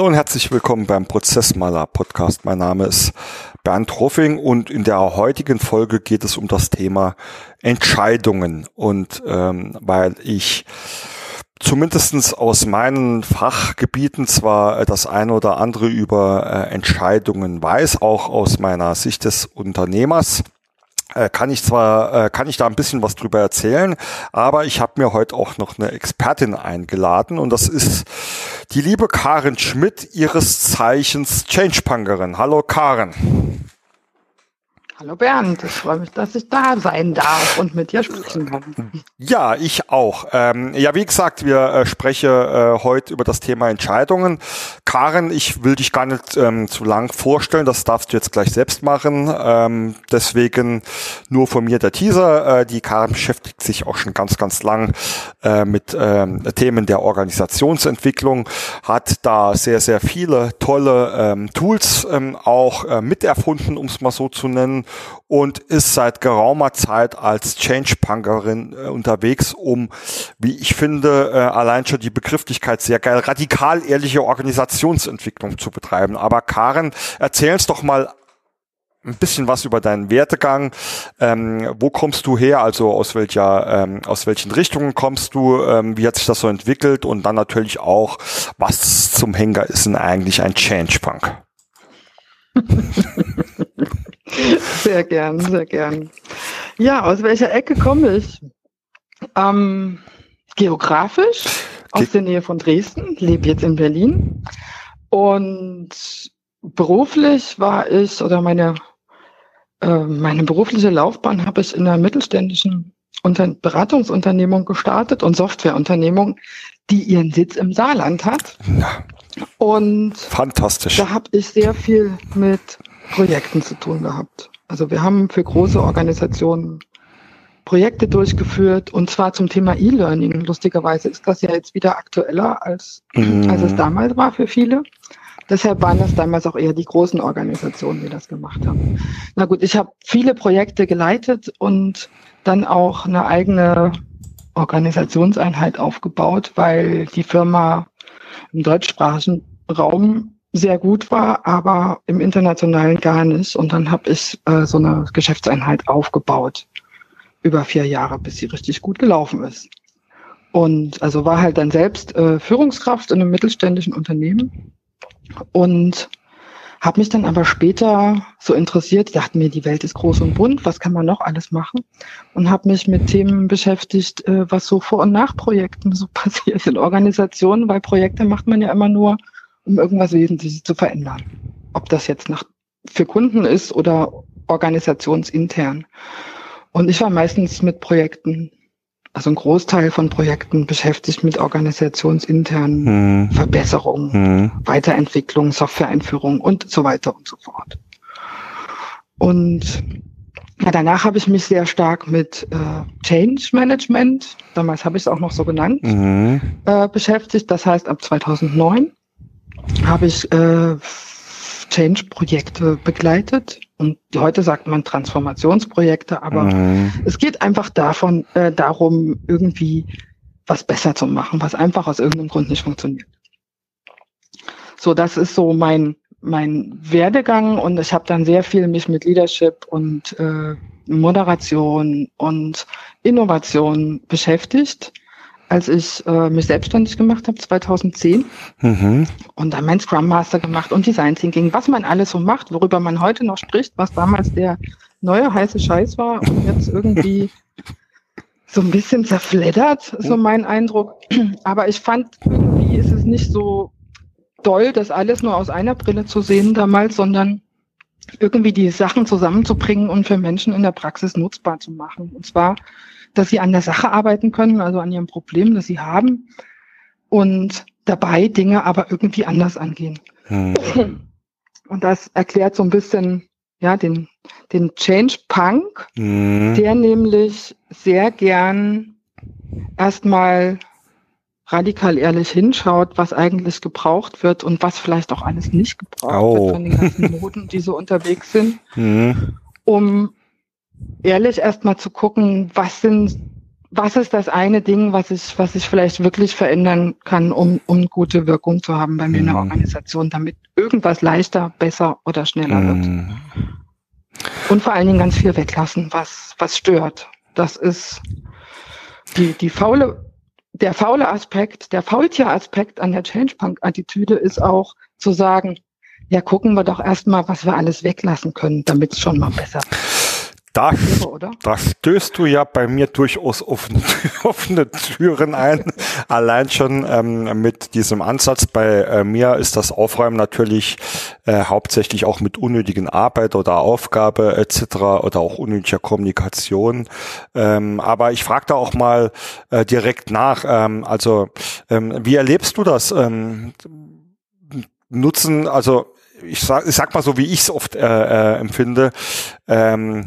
Hallo und herzlich willkommen beim Prozessmaler Podcast. Mein Name ist Bernd Ruffing und in der heutigen Folge geht es um das Thema Entscheidungen. Und ähm, weil ich zumindestens aus meinen Fachgebieten zwar das eine oder andere über äh, Entscheidungen weiß, auch aus meiner Sicht des Unternehmers, äh, kann ich zwar, äh, kann ich da ein bisschen was drüber erzählen, aber ich habe mir heute auch noch eine Expertin eingeladen und das ist die liebe Karen Schmidt, ihres Zeichens Changepunkerin. Hallo Karen. Hallo Bernd, ich freue mich, dass ich da sein darf und mit dir sprechen kann. Ja, ich auch. Ähm, ja, wie gesagt, wir äh, sprechen äh, heute über das Thema Entscheidungen. Karen, ich will dich gar nicht ähm, zu lang vorstellen, das darfst du jetzt gleich selbst machen. Ähm, deswegen nur von mir der Teaser. Äh, die Karen beschäftigt sich auch schon ganz, ganz lang äh, mit ähm, Themen der Organisationsentwicklung, hat da sehr, sehr viele tolle ähm, Tools ähm, auch äh, miterfunden, um es mal so zu nennen und ist seit geraumer Zeit als Change-Punkerin äh, unterwegs, um, wie ich finde, äh, allein schon die Begrifflichkeit sehr geil, radikal ehrliche Organisationsentwicklung zu betreiben. Aber Karen, erzähl uns doch mal ein bisschen was über deinen Werdegang. Ähm, wo kommst du her? Also aus welcher, ähm, aus welchen Richtungen kommst du? Ähm, wie hat sich das so entwickelt? Und dann natürlich auch, was zum Henker ist denn eigentlich ein Change Punk? Sehr gern, sehr gern. Ja, aus welcher Ecke komme ich? Ähm, geografisch aus Ge der Nähe von Dresden, lebe jetzt in Berlin. Und beruflich war ich, oder meine, äh, meine berufliche Laufbahn habe ich in einer mittelständischen Unter Beratungsunternehmung gestartet und Softwareunternehmung, die ihren Sitz im Saarland hat. Ja. Und fantastisch. Da habe ich sehr viel mit Projekten zu tun gehabt. Also wir haben für große Organisationen Projekte durchgeführt und zwar zum Thema E-Learning. Lustigerweise ist das ja jetzt wieder aktueller als, mhm. als es damals war für viele. Deshalb waren das damals auch eher die großen Organisationen, die das gemacht haben. Na gut, ich habe viele Projekte geleitet und dann auch eine eigene Organisationseinheit aufgebaut, weil die Firma im deutschsprachigen Raum sehr gut war, aber im internationalen gar nicht. Und dann habe ich äh, so eine Geschäftseinheit aufgebaut über vier Jahre, bis sie richtig gut gelaufen ist. Und also war halt dann selbst äh, Führungskraft in einem mittelständischen Unternehmen und habe mich dann aber später so interessiert, dachte mir, die Welt ist groß und bunt, was kann man noch alles machen? Und habe mich mit Themen beschäftigt, äh, was so Vor- und Nachprojekten so passiert in Organisationen, weil Projekte macht man ja immer nur, um irgendwas Wesentliches zu verändern. Ob das jetzt nach, für Kunden ist oder organisationsintern. Und ich war meistens mit Projekten, also ein Großteil von Projekten beschäftigt mit organisationsinternen hm. Verbesserungen, hm. Weiterentwicklung, Softwareeinführung und so weiter und so fort. Und ja, danach habe ich mich sehr stark mit äh, Change Management, damals habe ich es auch noch so genannt, mhm. äh, beschäftigt. Das heißt, ab 2009 habe ich äh, Change-Projekte begleitet. Und heute sagt man Transformationsprojekte, aber mhm. es geht einfach davon, äh, darum, irgendwie was besser zu machen, was einfach aus irgendeinem Grund nicht funktioniert. So, das ist so mein mein Werdegang und ich habe dann sehr viel mich mit Leadership und äh, Moderation und Innovation beschäftigt als ich äh, mich selbstständig gemacht habe, 2010. Mhm. Und dann mein Scrum Master gemacht und Design Thinking, was man alles so macht, worüber man heute noch spricht, was damals der neue heiße Scheiß war und jetzt irgendwie so ein bisschen zerfleddert, so mein Eindruck. Aber ich fand, irgendwie ist es nicht so doll, das alles nur aus einer Brille zu sehen damals, sondern irgendwie die Sachen zusammenzubringen und für Menschen in der Praxis nutzbar zu machen. Und zwar dass sie an der Sache arbeiten können, also an ihrem Problem, das sie haben und dabei Dinge aber irgendwie anders angehen. Hm. Und das erklärt so ein bisschen ja den den Change Punk, hm. der nämlich sehr gern erstmal radikal ehrlich hinschaut, was eigentlich gebraucht wird und was vielleicht auch alles nicht gebraucht oh. wird von den ganzen Moden, die so unterwegs sind, hm. um ehrlich erstmal zu gucken, was sind was ist das eine Ding, was ich, was ich vielleicht wirklich verändern kann, um, um gute Wirkung zu haben bei mir in der mhm. Organisation, damit irgendwas leichter, besser oder schneller wird. Mhm. Und vor allen Dingen ganz viel weglassen, was, was stört. Das ist die, die faule, der faule Aspekt, der Faultier-Aspekt an der Change-Punk-Attitüde ist auch zu sagen, ja, gucken wir doch erstmal, was wir alles weglassen können, damit es schon mal besser da, da stößt du ja bei mir durchaus offene, offene Türen ein. Allein schon ähm, mit diesem Ansatz. Bei äh, mir ist das Aufräumen natürlich äh, hauptsächlich auch mit unnötigen Arbeit oder Aufgabe etc. oder auch unnötiger Kommunikation. Ähm, aber ich frage da auch mal äh, direkt nach. Ähm, also ähm, wie erlebst du das? Ähm, nutzen, also ich sag, ich sag mal so, wie ich es oft äh, äh, empfinde, ähm,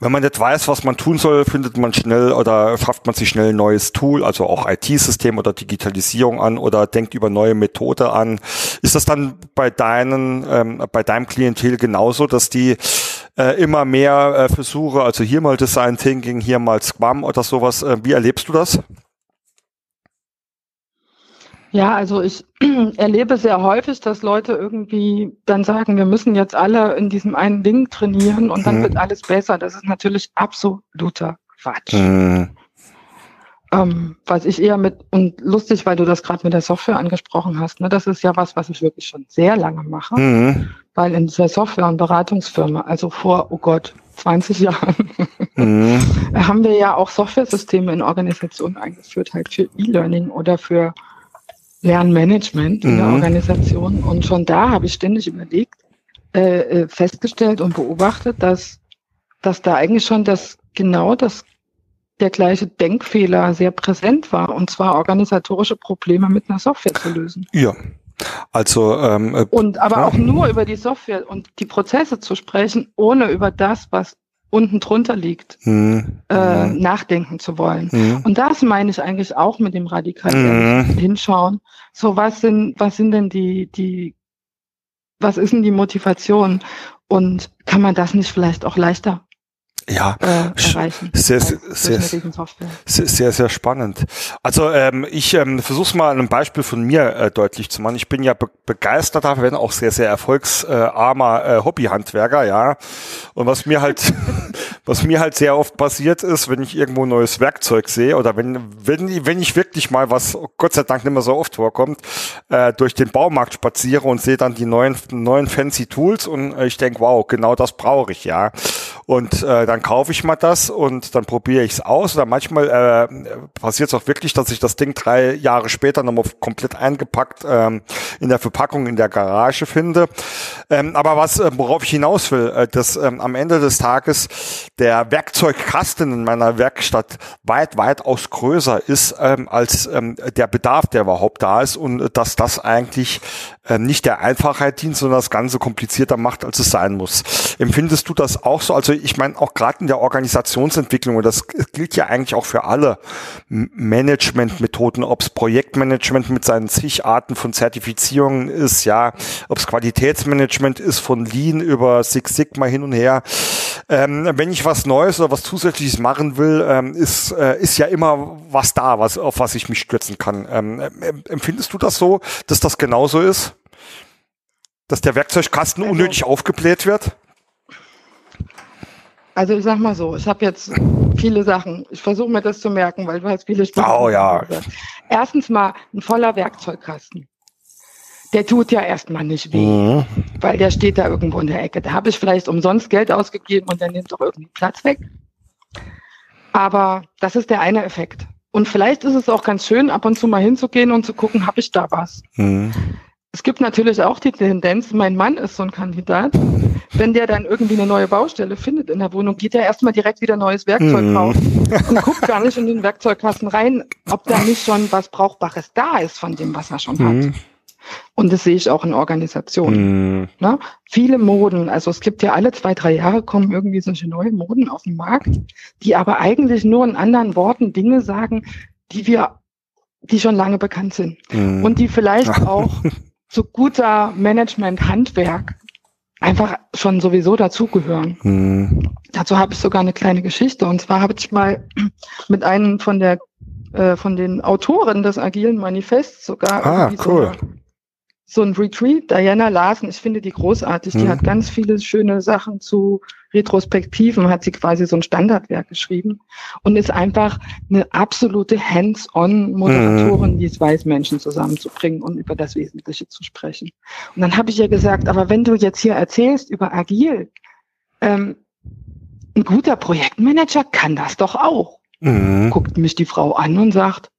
wenn man nicht weiß, was man tun soll, findet man schnell oder schafft man sich schnell ein neues Tool, also auch IT-System oder Digitalisierung an oder denkt über neue Methode an. Ist das dann bei deinen, ähm, bei deinem Klientel genauso, dass die äh, immer mehr äh, Versuche, also hier mal Design Thinking, hier mal Scrum oder sowas, äh, wie erlebst du das? Ja, also ich erlebe sehr häufig, dass Leute irgendwie dann sagen, wir müssen jetzt alle in diesem einen Ding trainieren und dann mhm. wird alles besser. Das ist natürlich absoluter Quatsch. Mhm. Ähm, was ich eher mit, und lustig, weil du das gerade mit der Software angesprochen hast, ne, das ist ja was, was ich wirklich schon sehr lange mache, mhm. weil in dieser Software- und Beratungsfirma, also vor, oh Gott, 20 Jahren, mhm. haben wir ja auch Softwaresysteme in Organisationen eingeführt, halt für E-Learning oder für Lernmanagement in der mhm. Organisation. Und schon da habe ich ständig überlegt, äh, äh, festgestellt und beobachtet, dass, dass da eigentlich schon das genau das der gleiche Denkfehler sehr präsent war, und zwar organisatorische Probleme mit einer Software zu lösen. Ja. Also ähm, äh, und aber auch nur über die Software und die Prozesse zu sprechen, ohne über das, was unten drunter liegt, mhm. äh, mhm. nachdenken zu wollen. Mhm. Und das meine ich eigentlich auch mit dem radikalen mhm. Hinschauen. So, was sind, was sind denn die, die, was ist denn die Motivation? Und kann man das nicht vielleicht auch leichter ja, äh, erreichen. Sehr, sehr, sehr, sehr, sehr spannend. Also ähm, ich ähm, versuche es mal an einem Beispiel von mir äh, deutlich zu machen. Ich bin ja be begeisterter, wenn auch sehr, sehr erfolgsarmer äh, Hobbyhandwerker, ja. Und was mir halt, was mir halt sehr oft passiert ist, wenn ich irgendwo neues Werkzeug sehe oder wenn, wenn, wenn ich wirklich mal, was Gott sei Dank nicht mehr so oft vorkommt, äh, durch den Baumarkt spaziere und sehe dann die neuen, neuen fancy Tools und äh, ich denke, wow, genau das brauche ich, ja. Und äh, dann kaufe ich mal das und dann probiere ich es aus. Oder manchmal äh, passiert es auch wirklich, dass ich das Ding drei Jahre später nochmal komplett eingepackt ähm, in der Verpackung in der Garage finde. Ähm, aber was, äh, worauf ich hinaus will, äh, dass ähm, am Ende des Tages der Werkzeugkasten in meiner Werkstatt weit, weitaus größer ist ähm, als ähm, der Bedarf, der überhaupt da ist und dass das eigentlich äh, nicht der Einfachheit dient, sondern das Ganze komplizierter macht, als es sein muss. Empfindest du das auch so? Also ich meine, auch gerade in der Organisationsentwicklung, und das gilt ja eigentlich auch für alle Managementmethoden, ob es Projektmanagement mit seinen zig Arten von Zertifizierungen ist, ja, ob es Qualitätsmanagement ist von Lean über Six Sigma hin und her. Ähm, wenn ich was Neues oder was Zusätzliches machen will, ähm, ist, äh, ist ja immer was da, was, auf was ich mich stürzen kann. Ähm, empfindest du das so, dass das genauso ist? Dass der Werkzeugkasten also, unnötig aufgebläht wird? Also ich sag mal so, ich habe jetzt viele Sachen. Ich versuche mir das zu merken, weil du hast viele Stunden. Oh ja. Erstens mal ein voller Werkzeugkasten. Der tut ja erstmal nicht weh, mhm. weil der steht da irgendwo in der Ecke. Da habe ich vielleicht umsonst Geld ausgegeben und der nimmt doch irgendwie Platz weg. Aber das ist der eine Effekt. Und vielleicht ist es auch ganz schön, ab und zu mal hinzugehen und zu gucken, habe ich da was. Mhm. Es gibt natürlich auch die Tendenz, mein Mann ist so ein Kandidat, wenn der dann irgendwie eine neue Baustelle findet in der Wohnung, geht er erstmal direkt wieder neues Werkzeug mm. kaufen und guckt gar nicht in den Werkzeugkasten rein, ob da nicht schon was Brauchbares da ist von dem, was er schon hat. Mm. Und das sehe ich auch in Organisationen. Mm. Ne? Viele Moden, also es gibt ja alle zwei, drei Jahre kommen irgendwie solche neue Moden auf den Markt, die aber eigentlich nur in anderen Worten Dinge sagen, die wir, die schon lange bekannt sind. Mm. Und die vielleicht auch zu guter Management-Handwerk einfach schon sowieso dazugehören. Mhm. Dazu habe ich sogar eine kleine Geschichte. Und zwar habe ich mal mit einem von der äh, von den Autoren des Agilen Manifests sogar ah, cool. so, so ein Retreat, Diana Larsen, ich finde die großartig. Die mhm. hat ganz viele schöne Sachen zu Retrospektiven, hat sie quasi so ein Standardwerk geschrieben und ist einfach eine absolute Hands-on-Moderatorin, mhm. die es weiß, Menschen zusammenzubringen und über das Wesentliche zu sprechen. Und dann habe ich ihr gesagt, aber wenn du jetzt hier erzählst über Agil, ähm, ein guter Projektmanager kann das doch auch. Mhm. Guckt mich die Frau an und sagt,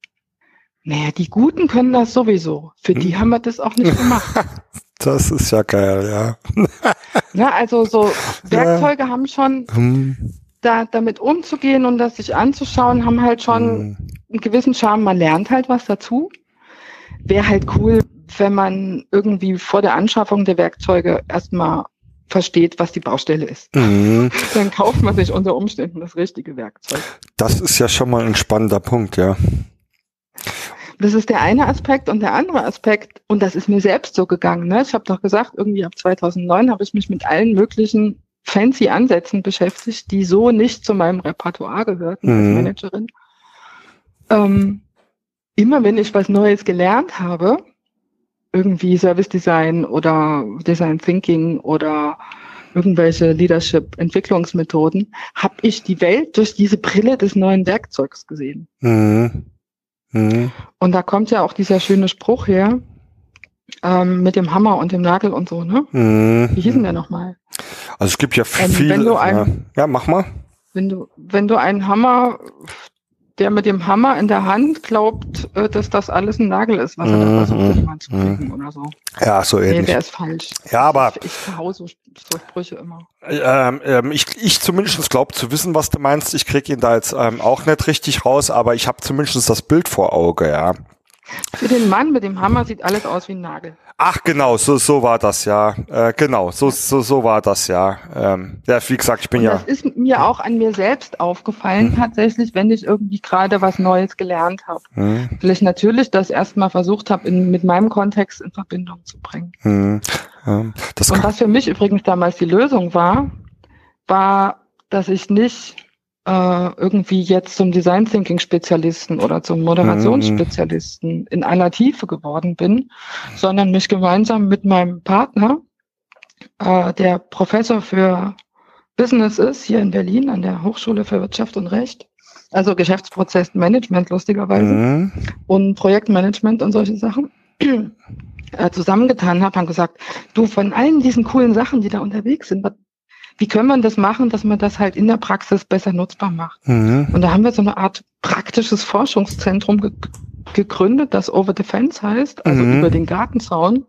naja, die Guten können das sowieso. Für die mhm. haben wir das auch nicht gemacht. Das ist ja geil, ja. ja also so Werkzeuge ja. haben schon hm. da damit umzugehen und das sich anzuschauen, haben halt schon hm. einen gewissen Charme. Man lernt halt was dazu. Wäre halt cool, wenn man irgendwie vor der Anschaffung der Werkzeuge erstmal versteht, was die Baustelle ist. Mhm. Dann kauft man sich unter Umständen das richtige Werkzeug. Das ist ja schon mal ein spannender Punkt, ja. Das ist der eine Aspekt und der andere Aspekt, und das ist mir selbst so gegangen. Ne? Ich habe doch gesagt, irgendwie ab 2009 habe ich mich mit allen möglichen fancy Ansätzen beschäftigt, die so nicht zu meinem Repertoire gehörten mhm. als Managerin. Ähm, immer wenn ich was Neues gelernt habe, irgendwie Service Design oder Design Thinking oder irgendwelche Leadership-Entwicklungsmethoden, habe ich die Welt durch diese Brille des neuen Werkzeugs gesehen. Mhm. Mhm. Und da kommt ja auch dieser schöne Spruch her, ähm, mit dem Hammer und dem Nagel und so, ne? Mhm. Wie hieß denn der nochmal? Also es gibt ja ähm, viel. Wenn du ein, ja, mach mal. Wenn du, wenn du einen Hammer der mit dem Hammer in der Hand glaubt, äh, dass das alles ein Nagel ist, was er da versucht, jemand zu kriegen mhm. oder so. Ja, so ähnlich. Nee, der ist falsch. Ja, aber. Ich, ich verhau so, so Sprüche immer. Ähm, ähm, ich, ich zumindest glaube zu wissen, was du meinst. Ich krieg ihn da jetzt ähm, auch nicht richtig raus, aber ich habe zumindest das Bild vor Auge, ja. Für den Mann mit dem Hammer sieht alles aus wie ein Nagel. Ach genau, so so war das ja. Äh, genau, so so so war das ja. Ähm, ja, wie gesagt, ich bin Und ja. Das ist mir auch an mir selbst aufgefallen, hm. tatsächlich, wenn ich irgendwie gerade was Neues gelernt habe. Hm. Vielleicht natürlich das erstmal versucht habe, mit meinem Kontext in Verbindung zu bringen. Hm. Ähm, Und was für mich übrigens damals die Lösung war, war, dass ich nicht äh, irgendwie jetzt zum Design Thinking Spezialisten oder zum Moderationsspezialisten mhm. in aller Tiefe geworden bin, sondern mich gemeinsam mit meinem Partner, äh, der Professor für Business ist hier in Berlin an der Hochschule für Wirtschaft und Recht, also Geschäftsprozessmanagement lustigerweise mhm. und Projektmanagement und solche Sachen äh, zusammengetan habe, haben gesagt, du von allen diesen coolen Sachen, die da unterwegs sind, wie können man das machen, dass man das halt in der Praxis besser nutzbar macht. Mhm. Und da haben wir so eine Art praktisches Forschungszentrum ge gegründet, das Over Defense heißt, also mhm. über den Gartenzaun,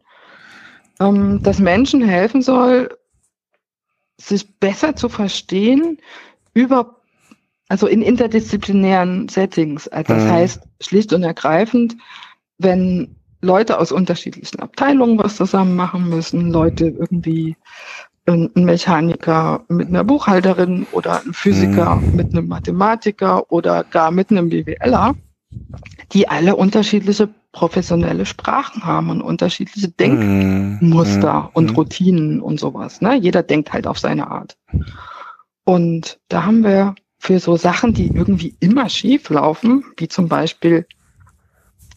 ähm, das Menschen helfen soll, sich besser zu verstehen über also in interdisziplinären Settings. Also das mhm. heißt schlicht und ergreifend, wenn Leute aus unterschiedlichen Abteilungen was zusammen machen müssen, Leute irgendwie ein Mechaniker mit einer Buchhalterin oder ein Physiker mhm. mit einem Mathematiker oder gar mit einem BWLer, die alle unterschiedliche professionelle Sprachen haben und unterschiedliche Denkmuster mhm. und mhm. Routinen und sowas. Ne? Jeder denkt halt auf seine Art. Und da haben wir für so Sachen, die irgendwie immer schief laufen, wie zum Beispiel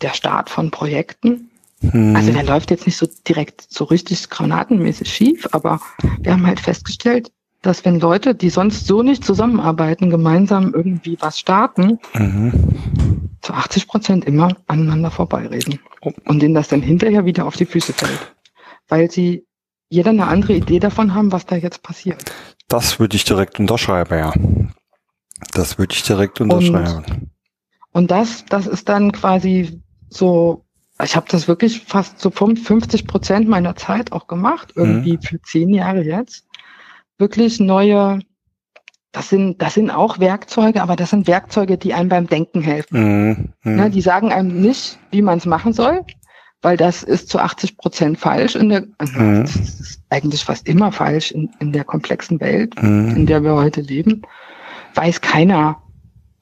der Start von Projekten, hm. Also der läuft jetzt nicht so direkt so richtig granatenmäßig schief, aber wir haben halt festgestellt, dass wenn Leute, die sonst so nicht zusammenarbeiten, gemeinsam irgendwie was starten, mhm. zu 80 Prozent immer aneinander vorbeireden. Oh. Und denen das dann hinterher wieder auf die Füße fällt. Weil sie jeder eine andere Idee davon haben, was da jetzt passiert. Das würde ich direkt unterschreiben, ja. Das würde ich direkt unterschreiben. Und, und das, das ist dann quasi so ich habe das wirklich fast so 50 Prozent meiner Zeit auch gemacht, irgendwie mhm. für zehn Jahre jetzt. Wirklich neue, das sind, das sind auch Werkzeuge, aber das sind Werkzeuge, die einem beim Denken helfen. Mhm. Mhm. Ja, die sagen einem nicht, wie man es machen soll, weil das ist zu 80 Prozent falsch in der, also mhm. das ist eigentlich fast immer falsch in, in der komplexen Welt, mhm. in der wir heute leben. Weiß keiner,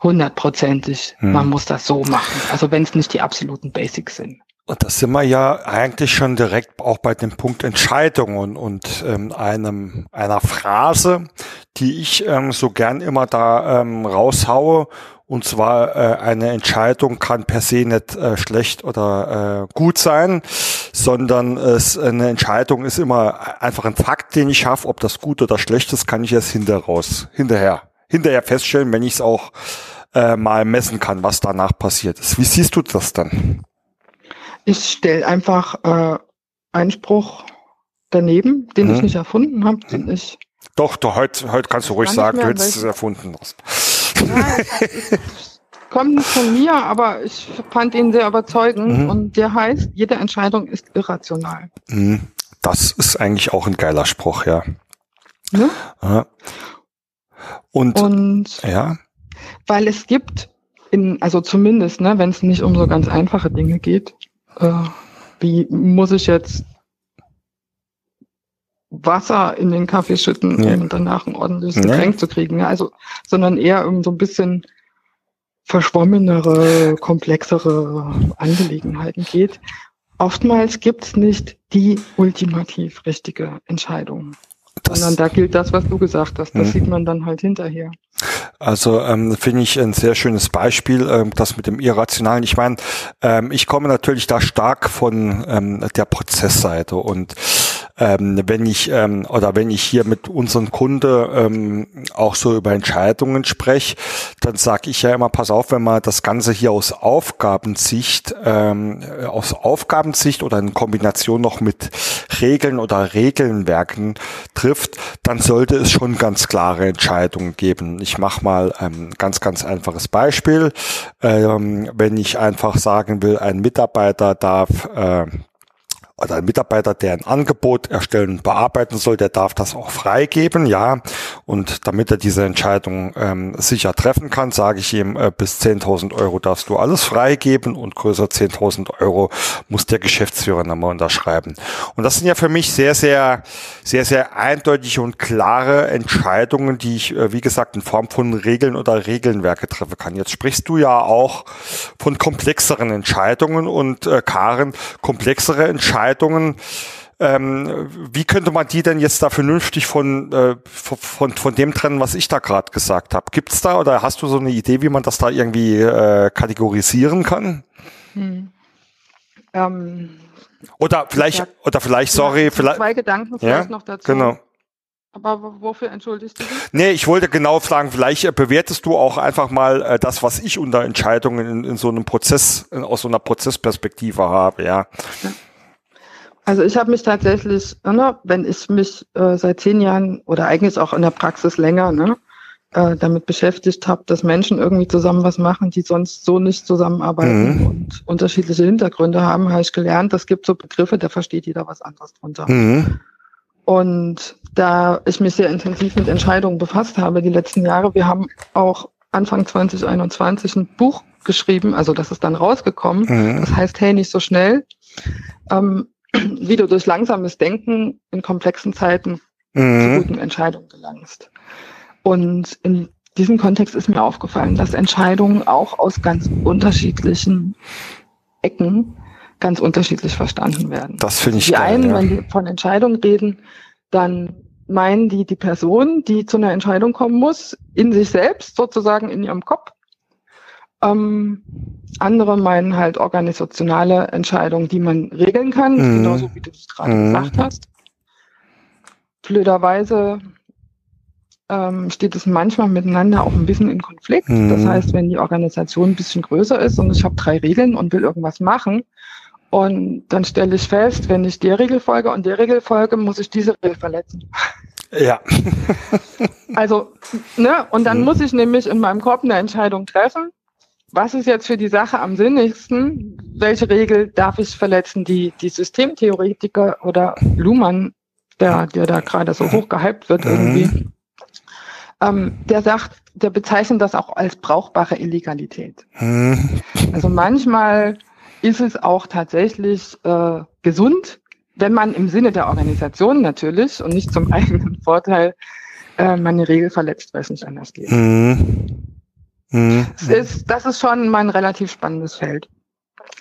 hundertprozentig, hm. man muss das so machen. Also wenn es nicht die absoluten Basics sind. Und das sind wir ja eigentlich schon direkt auch bei dem Punkt Entscheidungen und ähm, einem einer Phrase, die ich ähm, so gern immer da ähm, raushaue. Und zwar äh, eine Entscheidung kann per se nicht äh, schlecht oder äh, gut sein, sondern es eine Entscheidung ist immer einfach ein Fakt, den ich schaffe. Ob das gut oder schlecht ist, kann ich erst hinterher raus, hinterher, hinterher feststellen, wenn ich es auch äh, mal messen kann, was danach passiert ist. Wie siehst du das dann? Ich stelle einfach äh, Einspruch daneben, den mhm. ich nicht erfunden habe, den ich. Doch, doch, heute, heute kannst du ruhig sagen, du hättest es erfunden. Ja, kommt nicht von mir, aber ich fand ihn sehr überzeugend mhm. und der heißt, jede Entscheidung ist irrational. Mhm. Das ist eigentlich auch ein geiler Spruch, ja. Ne? ja. Und, und ja. Weil es gibt in, also zumindest, ne, wenn es nicht um so ganz einfache Dinge geht, äh, wie muss ich jetzt Wasser in den Kaffee schütten, ja. um danach ein ordentliches Getränk ja. zu kriegen. Also, sondern eher um so ein bisschen verschwommenere, komplexere Angelegenheiten geht. Oftmals gibt's nicht die ultimativ richtige Entscheidung. Das, sondern da gilt das, was du gesagt hast. Das hm. sieht man dann halt hinterher. Also ähm, finde ich ein sehr schönes Beispiel, ähm, das mit dem Irrationalen. Ich meine, ähm, ich komme natürlich da stark von ähm, der Prozessseite und ähm, wenn ich ähm, oder wenn ich hier mit unseren Kunden ähm, auch so über Entscheidungen spreche, dann sage ich ja immer, pass auf, wenn man das Ganze hier aus Aufgabensicht, ähm, aus Aufgabensicht oder in Kombination noch mit Regeln oder Regelnwerken trifft, dann sollte es schon ganz klare Entscheidungen geben. Ich mache mal ein ganz, ganz einfaches Beispiel. Ähm, wenn ich einfach sagen will, ein Mitarbeiter darf äh, oder ein Mitarbeiter, der ein Angebot erstellen und bearbeiten soll, der darf das auch freigeben, ja. Und damit er diese Entscheidung ähm, sicher treffen kann, sage ich ihm, äh, bis 10.000 Euro darfst du alles freigeben und größer 10.000 Euro muss der Geschäftsführer nochmal unterschreiben. Und das sind ja für mich sehr, sehr, sehr, sehr eindeutige und klare Entscheidungen, die ich, äh, wie gesagt, in Form von Regeln oder Regelnwerke treffen kann. Jetzt sprichst du ja auch von komplexeren Entscheidungen und äh, Karen, komplexere Entscheidungen Entscheidungen. Ähm, wie könnte man die denn jetzt da vernünftig von, äh, von, von dem trennen, was ich da gerade gesagt habe? Gibt's da oder hast du so eine Idee, wie man das da irgendwie äh, kategorisieren kann? Hm. Ähm, oder vielleicht, ja, oder vielleicht, sorry, vielleicht. Zwei Gedanken vielleicht ja, noch dazu. Genau. Aber wofür entschuldigst du dich? Nee, ich wollte genau fragen, vielleicht äh, bewertest du auch einfach mal äh, das, was ich unter Entscheidungen in, in so einem Prozess, in, aus so einer Prozessperspektive habe, ja. Also ich habe mich tatsächlich, ne, wenn ich mich äh, seit zehn Jahren oder eigentlich auch in der Praxis länger ne, äh, damit beschäftigt habe, dass Menschen irgendwie zusammen was machen, die sonst so nicht zusammenarbeiten mhm. und unterschiedliche Hintergründe haben, habe ich gelernt, es gibt so Begriffe, da versteht jeder was anderes drunter. Mhm. Und da ich mich sehr intensiv mit Entscheidungen befasst habe die letzten Jahre, wir haben auch Anfang 2021 ein Buch geschrieben, also das ist dann rausgekommen. Mhm. Das heißt, hey, nicht so schnell. Ähm, wie du durch langsames Denken in komplexen Zeiten mhm. zu guten Entscheidungen gelangst. Und in diesem Kontext ist mir aufgefallen, dass Entscheidungen auch aus ganz unterschiedlichen Ecken ganz unterschiedlich verstanden werden. Das finde ich Die geil, einen, ja. wenn die von Entscheidungen reden, dann meinen die die Person, die zu einer Entscheidung kommen muss, in sich selbst, sozusagen in ihrem Kopf. Ähm, andere meinen halt organisationale Entscheidungen, die man regeln kann, mhm. genauso wie du es gerade mhm. gesagt hast. Blöderweise ähm, steht es manchmal miteinander auch ein bisschen in Konflikt. Mhm. Das heißt, wenn die Organisation ein bisschen größer ist und ich habe drei Regeln und will irgendwas machen, und dann stelle ich fest, wenn ich der Regel folge und der Regel folge, muss ich diese Regel verletzen. Ja. also, ne, und dann mhm. muss ich nämlich in meinem Kopf eine Entscheidung treffen was ist jetzt für die Sache am sinnigsten? Welche Regel darf ich verletzen? Die, die Systemtheoretiker oder Luhmann, der, der da gerade so hoch gehypt wird irgendwie, ähm, der sagt, der bezeichnet das auch als brauchbare Illegalität. Also manchmal ist es auch tatsächlich äh, gesund, wenn man im Sinne der Organisation natürlich und nicht zum eigenen Vorteil äh, meine Regel verletzt, weil es nicht anders geht. Mhm. Mhm. Ist, das ist schon mal ein relativ spannendes Feld.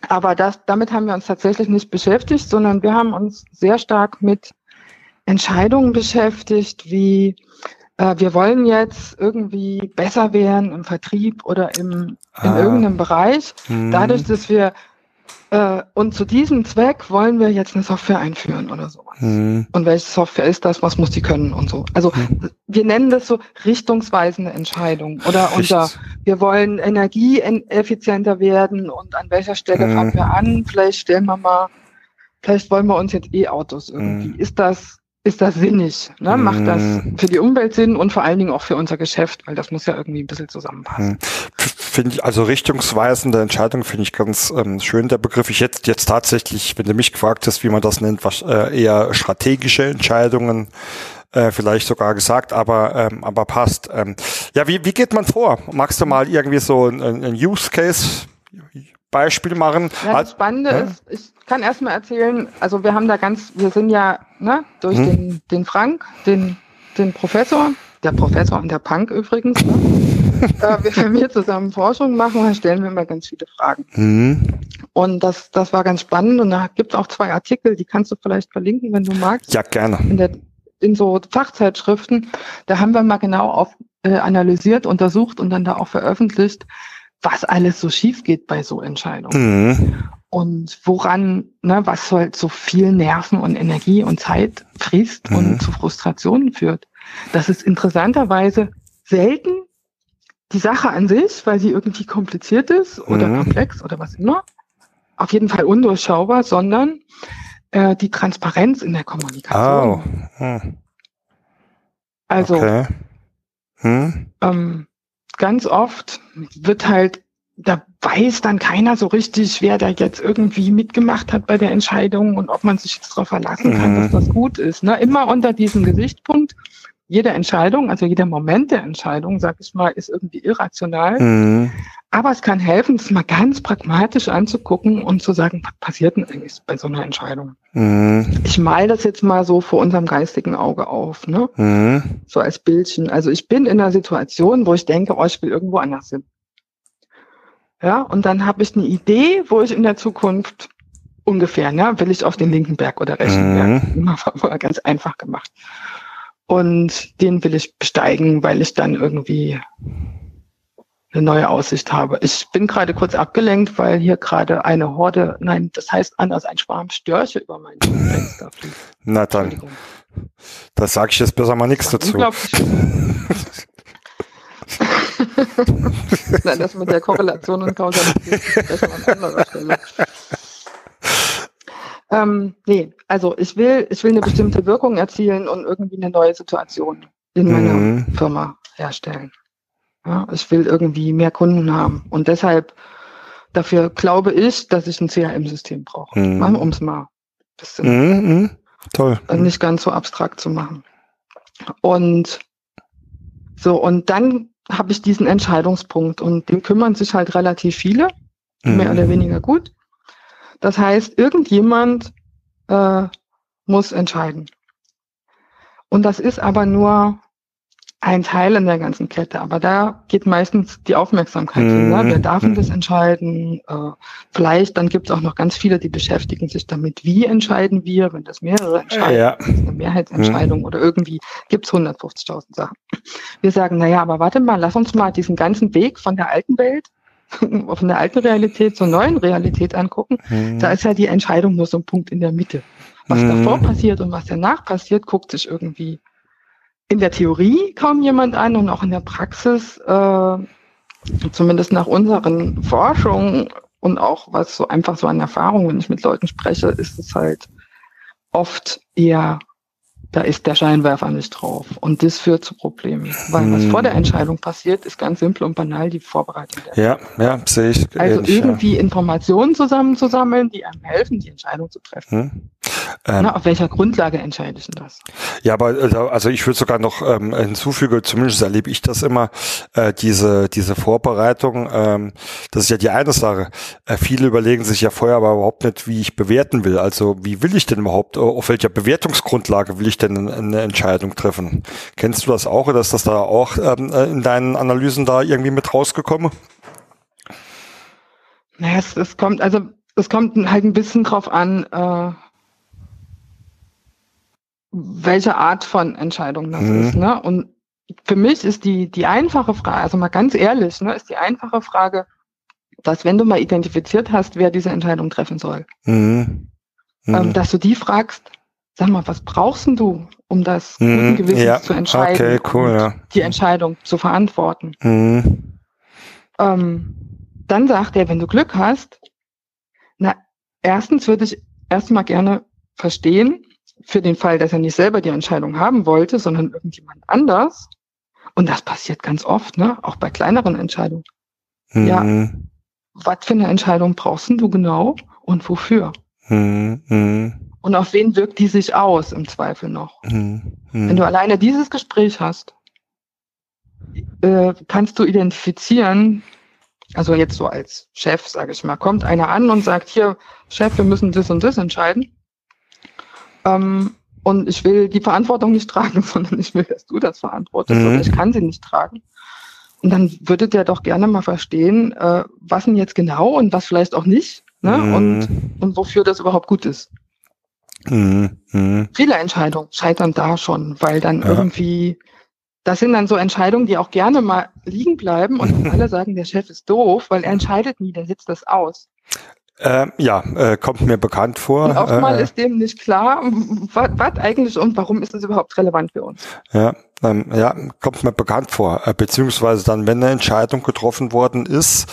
Aber das, damit haben wir uns tatsächlich nicht beschäftigt, sondern wir haben uns sehr stark mit Entscheidungen beschäftigt, wie äh, wir wollen jetzt irgendwie besser werden im Vertrieb oder im, in ah. irgendeinem Bereich. Hm. Dadurch, dass wir äh, und zu diesem Zweck wollen wir jetzt eine Software einführen oder sowas. Hm. Und welche Software ist das? Was muss die können und so? Also hm. wir nennen das so richtungsweisende Entscheidung oder unser, wir wollen energieeffizienter werden und an welcher Stelle hm. fangen wir an? Vielleicht stellen wir mal, vielleicht wollen wir uns jetzt E-Autos irgendwie. Hm. Ist das ist das sinnig? Ne? Macht das mhm. für die Umwelt Sinn und vor allen Dingen auch für unser Geschäft, weil das muss ja irgendwie ein bisschen zusammenpassen. Mm. Finde ich, also richtungsweisende Entscheidung finde ich ganz ähm, schön, der Begriff. Ich hätte jetzt tatsächlich, wenn du mich gefragt hast, wie man das nennt, was, äh, eher strategische Entscheidungen äh, vielleicht sogar gesagt, aber, ähm, aber passt. Ähm, ja, wie, wie geht man vor? Magst du mal irgendwie so ein, ein Use Case Beispiel machen? Ja, das Spannende ja? ist, ich kann erstmal erzählen, also wir haben da ganz, wir sind ja ne, durch hm. den, den Frank, den, den Professor, der Professor und der Punk übrigens, ne? äh, wenn wir zusammen Forschung machen, dann stellen wir immer ganz viele Fragen. Mhm. Und das, das war ganz spannend und da gibt es auch zwei Artikel, die kannst du vielleicht verlinken, wenn du magst. Ja, gerne. In, der, in so Fachzeitschriften, da haben wir mal genau auf, äh, analysiert, untersucht und dann da auch veröffentlicht, was alles so schief geht bei so Entscheidungen. Mhm. Und woran, ne, was soll so viel Nerven und Energie und Zeit frisst mhm. und zu Frustrationen führt. Das ist interessanterweise selten die Sache an sich, weil sie irgendwie kompliziert ist oder mhm. komplex oder was immer. Auf jeden Fall undurchschaubar, sondern äh, die Transparenz in der Kommunikation. Oh. Hm. Also okay. hm. ähm, ganz oft wird halt, da weiß dann keiner so richtig, wer da jetzt irgendwie mitgemacht hat bei der Entscheidung und ob man sich jetzt darauf verlassen kann, mhm. dass das gut ist. Ne? Immer unter diesem Gesichtspunkt, jede Entscheidung, also jeder Moment der Entscheidung, sag ich mal, ist irgendwie irrational. Mhm. Aber es kann helfen, es mal ganz pragmatisch anzugucken und zu sagen, was passiert denn eigentlich bei so einer Entscheidung? Mhm. Ich mal das jetzt mal so vor unserem geistigen Auge auf, ne? Mhm. So als Bildchen. Also ich bin in einer Situation, wo ich denke, oh, ich will irgendwo anders hin. Ja, und dann habe ich eine Idee, wo ich in der Zukunft ungefähr, ne, will ich auf den linken Berg oder rechten mhm. Berg. Immer ganz einfach gemacht. Und den will ich besteigen, weil ich dann irgendwie eine neue Aussicht habe. Ich bin gerade kurz abgelenkt, weil hier gerade eine Horde, nein, das heißt anders, ein Schwarm Störche über mein Fenster fliegt. Na dann, da sage ich jetzt besser mal nichts dazu. Nein, das mit der Korrelation und Kausalität ist besser an anderer Stelle. Ähm, nee, also ich will, ich will eine bestimmte Wirkung erzielen und irgendwie eine neue Situation in meiner mhm. Firma herstellen. Ja, ich will irgendwie mehr Kunden haben. Und deshalb, dafür glaube ich, dass ich ein CRM-System brauche. Mhm. Um es mal ein bisschen mhm, mhm. Toll. nicht ganz so abstrakt zu machen. Und so, und dann habe ich diesen Entscheidungspunkt und dem kümmern sich halt relativ viele, mehr mhm. oder weniger gut. Das heißt, irgendjemand äh, muss entscheiden. Und das ist aber nur ein Teil in der ganzen Kette. Aber da geht meistens die Aufmerksamkeit hin. Ne? Wer darf denn das mhm. entscheiden? Äh, vielleicht, dann gibt es auch noch ganz viele, die beschäftigen sich damit, wie entscheiden wir, wenn das mehrere entscheiden, ja. das ist eine Mehrheitsentscheidung mhm. oder irgendwie gibt es 150.000 Sachen. Wir sagen, naja, aber warte mal, lass uns mal diesen ganzen Weg von der alten Welt von der alten Realität zur neuen Realität angucken, mhm. da ist ja die Entscheidung nur so ein Punkt in der Mitte. Was mhm. davor passiert und was danach passiert, guckt sich irgendwie in der Theorie kaum jemand an und auch in der Praxis, äh, zumindest nach unseren Forschungen und auch was so einfach so an Erfahrung, wenn ich mit Leuten spreche, ist es halt oft eher da ist der Scheinwerfer nicht drauf. Und das führt zu Problemen. Weil hm. was vor der hm. Entscheidung passiert, ist ganz simpel und banal die Vorbereitung. Ja, ja, sehe ich. Also ähnlich, irgendwie ja. Informationen zusammenzusammeln, die einem helfen, die Entscheidung zu treffen. Hm. Ähm, Na, auf welcher Grundlage entscheide ich denn das? Ja, aber also, also ich würde sogar noch ähm, hinzufügen, zumindest erlebe ich das immer, äh, diese, diese Vorbereitung, ähm, das ist ja die eine Sache. Äh, viele überlegen sich ja vorher aber überhaupt nicht, wie ich bewerten will. Also wie will ich denn überhaupt, auf welcher Bewertungsgrundlage will ich denn eine Entscheidung treffen? Kennst du das auch oder ist das da auch ähm, äh, in deinen Analysen da irgendwie mit rausgekommen? Naja, es, es kommt, also das kommt halt ein bisschen drauf an, äh, welche Art von Entscheidung das mhm. ist. Ne? Und für mich ist die, die einfache Frage, also mal ganz ehrlich, ne, ist die einfache Frage, dass wenn du mal identifiziert hast, wer diese Entscheidung treffen soll, mhm. Mhm. Ähm, dass du die fragst, sag mal, was brauchst du, um das mhm. guten Gewissens ja. zu entscheiden, okay, cool, ja. die Entscheidung zu verantworten. Mhm. Ähm, dann sagt er, wenn du Glück hast, na, erstens würde ich erstmal gerne verstehen, für den Fall, dass er nicht selber die Entscheidung haben wollte, sondern irgendjemand anders. Und das passiert ganz oft, ne? Auch bei kleineren Entscheidungen. Mhm. Ja. Was für eine Entscheidung brauchst du genau und wofür? Mhm. Und auf wen wirkt die sich aus im Zweifel noch? Mhm. Wenn du alleine dieses Gespräch hast, äh, kannst du identifizieren, also jetzt so als Chef, sage ich mal, kommt einer an und sagt, hier, Chef, wir müssen das und das entscheiden. Ähm, und ich will die Verantwortung nicht tragen, sondern ich will, dass du das verantwortest mhm. ich kann sie nicht tragen. Und dann würde der doch gerne mal verstehen, äh, was denn jetzt genau und was vielleicht auch nicht ne? Mhm. und, und wofür das überhaupt gut ist. Mhm. mhm. Viele Entscheidungen scheitern da schon, weil dann ja. irgendwie, das sind dann so Entscheidungen, die auch gerne mal liegen bleiben und alle sagen, der Chef ist doof, weil er entscheidet nie, der sitzt das aus. Ähm, ja, äh, kommt mir bekannt vor. Und oftmals äh, ist dem nicht klar, was, eigentlich und warum ist das überhaupt relevant für uns. Ja, ähm, ja, kommt mir bekannt vor. Äh, beziehungsweise dann, wenn eine Entscheidung getroffen worden ist,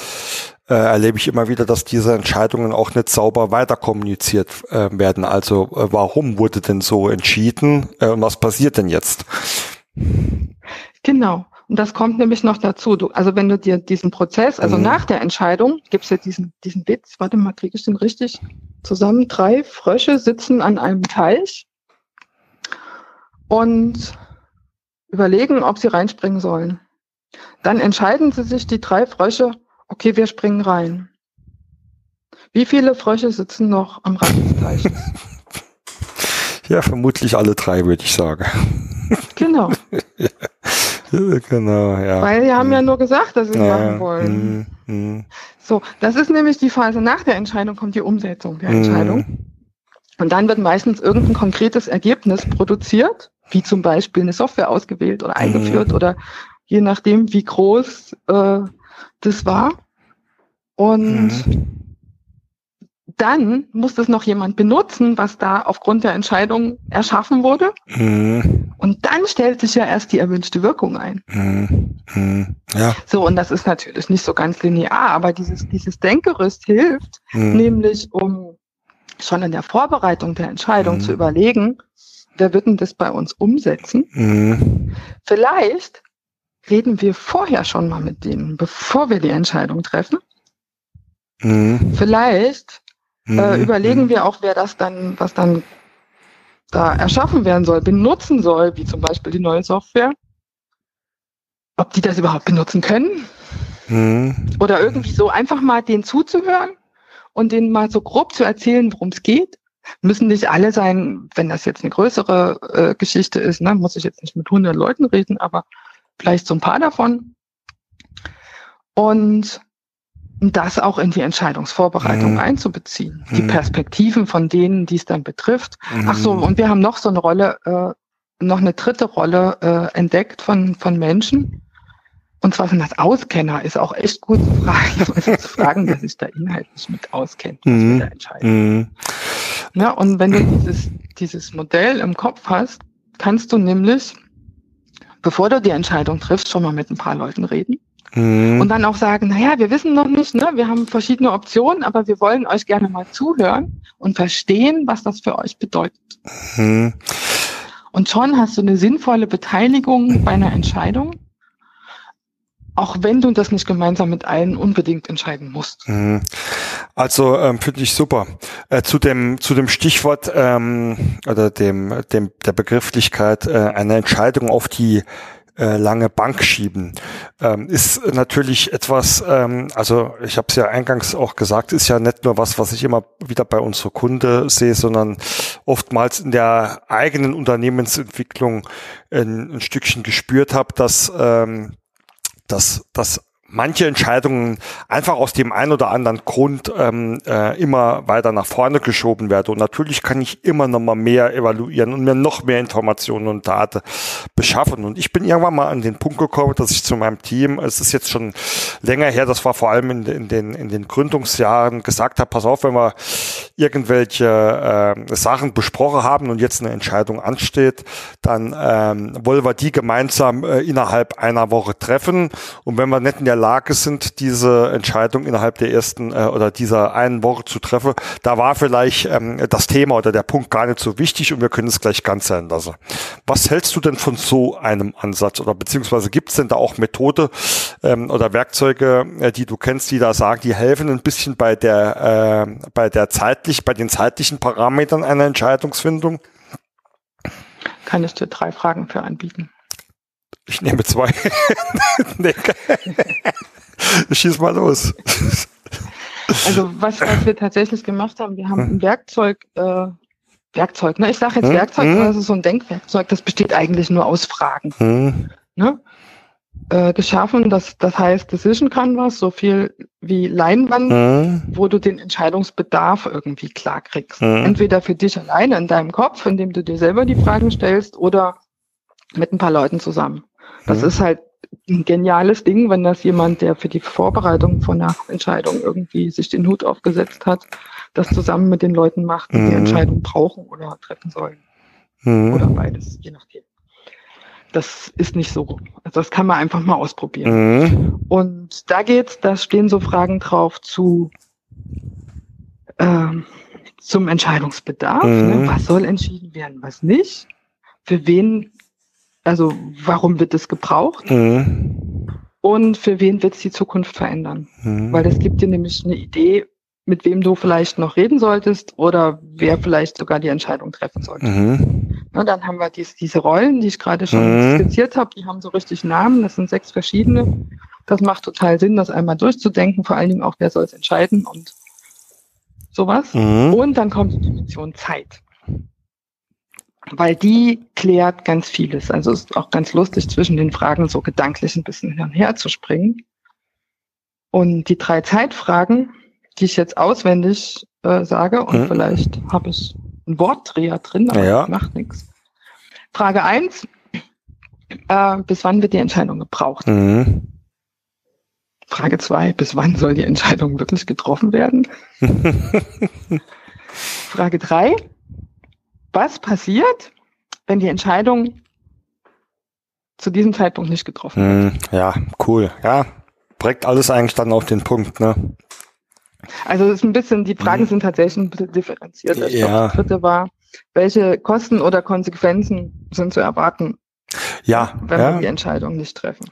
äh, erlebe ich immer wieder, dass diese Entscheidungen auch nicht sauber weiter kommuniziert äh, werden. Also äh, warum wurde denn so entschieden äh, und was passiert denn jetzt? Genau. Und das kommt nämlich noch dazu. Du, also wenn du dir diesen Prozess, also mhm. nach der Entscheidung, gibt's ja diesen, diesen Witz, warte mal, kriege ich den richtig zusammen? Drei Frösche sitzen an einem Teich und überlegen, ob sie reinspringen sollen. Dann entscheiden sie sich, die drei Frösche, okay, wir springen rein. Wie viele Frösche sitzen noch am Rand des Teiches? Ja, vermutlich alle drei, würde ich sagen. Genau. genau, ja. Weil die haben ja nur gesagt, dass sie es ja, machen wollen. Mm, mm. So, das ist nämlich die Phase nach der Entscheidung, kommt die Umsetzung der Entscheidung. Mm. Und dann wird meistens irgendein konkretes Ergebnis produziert, wie zum Beispiel eine Software ausgewählt oder eingeführt oder je nachdem, wie groß äh, das war. Und dann muss das noch jemand benutzen, was da aufgrund der Entscheidung erschaffen wurde. Mhm. Und dann stellt sich ja erst die erwünschte Wirkung ein. Mhm. Mhm. Ja. So, und das ist natürlich nicht so ganz linear, aber dieses, dieses Denkgerüst hilft, mhm. nämlich um schon in der Vorbereitung der Entscheidung zu mhm. überlegen, wer wird denn das bei uns umsetzen? Mhm. Vielleicht reden wir vorher schon mal mit denen, bevor wir die Entscheidung treffen. Vielleicht äh, mhm. Äh, überlegen mhm. wir auch, wer das dann, was dann da erschaffen werden soll, benutzen soll, wie zum Beispiel die neue Software, ob die das überhaupt benutzen können. Mhm. Oder irgendwie so einfach mal denen zuzuhören und denen mal so grob zu erzählen, worum es geht. Müssen nicht alle sein, wenn das jetzt eine größere äh, Geschichte ist, ne, muss ich jetzt nicht mit 100 Leuten reden, aber vielleicht so ein paar davon. Und das auch in die Entscheidungsvorbereitung mhm. einzubeziehen. Die mhm. Perspektiven von denen, die es dann betrifft. Mhm. Ach so, und wir haben noch so eine Rolle, äh, noch eine dritte Rolle äh, entdeckt von, von Menschen. Und zwar sind das Auskenner, ist auch echt gut zu fragen, zu fragen, dass sich da inhaltlich mit auskennt, was mhm. wir da entscheiden. Mhm. Ja, und wenn du dieses, dieses Modell im Kopf hast, kannst du nämlich, bevor du die Entscheidung triffst, schon mal mit ein paar Leuten reden Mhm. Und dann auch sagen, naja, wir wissen noch nicht, ne? wir haben verschiedene Optionen, aber wir wollen euch gerne mal zuhören und verstehen, was das für euch bedeutet. Mhm. Und schon hast du eine sinnvolle Beteiligung bei einer Entscheidung, auch wenn du das nicht gemeinsam mit allen unbedingt entscheiden musst. Mhm. Also ähm, finde ich super. Äh, zu dem zu dem Stichwort ähm, oder dem dem der Begrifflichkeit äh, eine Entscheidung auf die äh, lange Bank schieben. Ähm, ist natürlich etwas, ähm, also ich habe es ja eingangs auch gesagt, ist ja nicht nur was, was ich immer wieder bei unserer Kunde sehe, sondern oftmals in der eigenen Unternehmensentwicklung ein, ein Stückchen gespürt habe, dass, ähm, dass, dass manche Entscheidungen einfach aus dem einen oder anderen Grund ähm, äh, immer weiter nach vorne geschoben werden. Und natürlich kann ich immer noch mal mehr evaluieren und mir noch mehr Informationen und Daten beschaffen. Und ich bin irgendwann mal an den Punkt gekommen, dass ich zu meinem Team, es ist jetzt schon länger her, das war vor allem in, in den, in den Gründungsjahren, gesagt habe, pass auf, wenn wir irgendwelche äh, Sachen besprochen haben und jetzt eine Entscheidung ansteht, dann ähm, wollen wir die gemeinsam äh, innerhalb einer Woche treffen. Und wenn wir nicht in der Lage sind, diese Entscheidung innerhalb der ersten äh, oder dieser einen Woche zu treffen, da war vielleicht ähm, das Thema oder der Punkt gar nicht so wichtig und wir können es gleich ganz sein lassen. Was hältst du denn von so einem Ansatz oder beziehungsweise gibt es denn da auch Methode ähm, oder Werkzeuge, äh, die du kennst, die da sagen, die helfen ein bisschen bei der äh, bei der zeitlich bei den zeitlichen Parametern einer Entscheidungsfindung? Kann ich dir drei Fragen für anbieten? Ich nehme zwei. Schieß mal los. Also was, was wir tatsächlich gemacht haben, wir haben ein Werkzeug, äh, Werkzeug, ne? Ich sage jetzt hm? Werkzeug, hm? das ist so ein Denkwerkzeug, das besteht eigentlich nur aus Fragen. Hm? Ne? Äh, geschaffen, das, das heißt Decision Canvas, so viel wie Leinwand, hm? wo du den Entscheidungsbedarf irgendwie klar kriegst. Hm? Entweder für dich alleine in deinem Kopf, indem du dir selber die Fragen stellst, oder mit ein paar Leuten zusammen. Das mhm. ist halt ein geniales Ding, wenn das jemand, der für die Vorbereitung von einer Entscheidung irgendwie sich den Hut aufgesetzt hat, das zusammen mit den Leuten macht, die mhm. die Entscheidung brauchen oder treffen sollen. Mhm. Oder beides, je nachdem. Das ist nicht so. Also das kann man einfach mal ausprobieren. Mhm. Und da geht's, da stehen so Fragen drauf zu ähm, zum Entscheidungsbedarf. Ne? Mhm. Was soll entschieden werden, was nicht? Für wen also warum wird es gebraucht? Mhm. Und für wen wird es die Zukunft verändern? Mhm. Weil es gibt dir nämlich eine Idee, mit wem du vielleicht noch reden solltest oder wer vielleicht sogar die Entscheidung treffen sollte. Mhm. Na, dann haben wir dies, diese Rollen, die ich gerade schon mhm. skizziert habe, die haben so richtig Namen, das sind sechs verschiedene. Das macht total Sinn, das einmal durchzudenken, vor allen Dingen auch, wer soll es entscheiden und sowas. Mhm. Und dann kommt die Dimension Zeit weil die klärt ganz vieles. Also ist auch ganz lustig, zwischen den Fragen so gedanklich ein bisschen hin und her zu springen. Und die drei Zeitfragen, die ich jetzt auswendig äh, sage, und mhm. vielleicht habe ich ein Wortdreher drin, aber ja. macht nichts. Frage eins: äh, bis wann wird die Entscheidung gebraucht? Mhm. Frage zwei: bis wann soll die Entscheidung wirklich getroffen werden? Frage drei: was passiert, wenn die Entscheidung zu diesem Zeitpunkt nicht getroffen wird. Hm, ja, cool. Ja, bringt alles eigentlich dann auf den Punkt, ne? Also es ist ein bisschen, die Fragen hm. sind tatsächlich ein bisschen differenziert. Ich ja. Glaube, das dritte war, welche Kosten oder Konsequenzen sind zu erwarten, ja, wenn ja. wir die Entscheidung nicht treffen.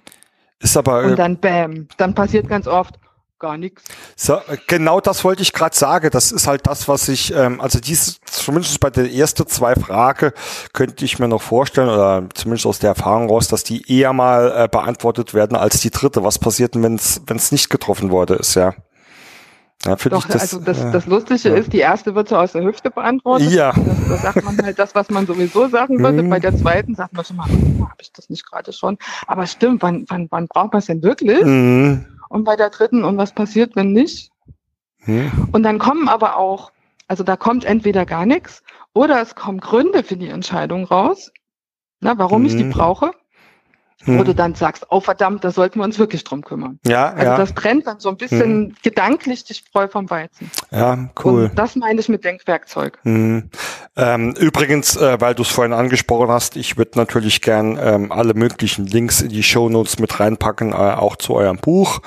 Ist aber und dann bam, dann passiert ganz oft, gar nichts. So, genau das wollte ich gerade sagen. Das ist halt das, was ich, ähm, also dies, zumindest bei der ersten zwei Frage könnte ich mir noch vorstellen, oder zumindest aus der Erfahrung raus, dass die eher mal äh, beantwortet werden als die dritte. Was passiert denn, wenn es nicht getroffen wurde ist, ja? Ja, Doch, das, also das, das Lustige ja. ist, die erste wird so aus der Hüfte beantwortet. Ja. Da sagt man halt das, was man sowieso sagen würde. Mhm. Bei der zweiten sagt man schon mal, hm, habe ich das nicht gerade schon? Aber stimmt, wann, wann, wann braucht man es denn wirklich? Mhm und bei der dritten und was passiert, wenn nicht? Hm. Und dann kommen aber auch, also da kommt entweder gar nichts oder es kommen Gründe für die Entscheidung raus, na, warum hm. ich die hm. brauche hm. wo du dann sagst, oh verdammt, da sollten wir uns wirklich drum kümmern. Ja, also ja. das trennt dann so ein bisschen hm. gedanklich die Spreu vom Weizen. Ja, cool. Und das meine ich mit Denkwerkzeug. Hm. Ähm, übrigens, äh, weil du es vorhin angesprochen hast, ich würde natürlich gern ähm, alle möglichen Links in die Show Notes mit reinpacken, äh, auch zu eurem Buch.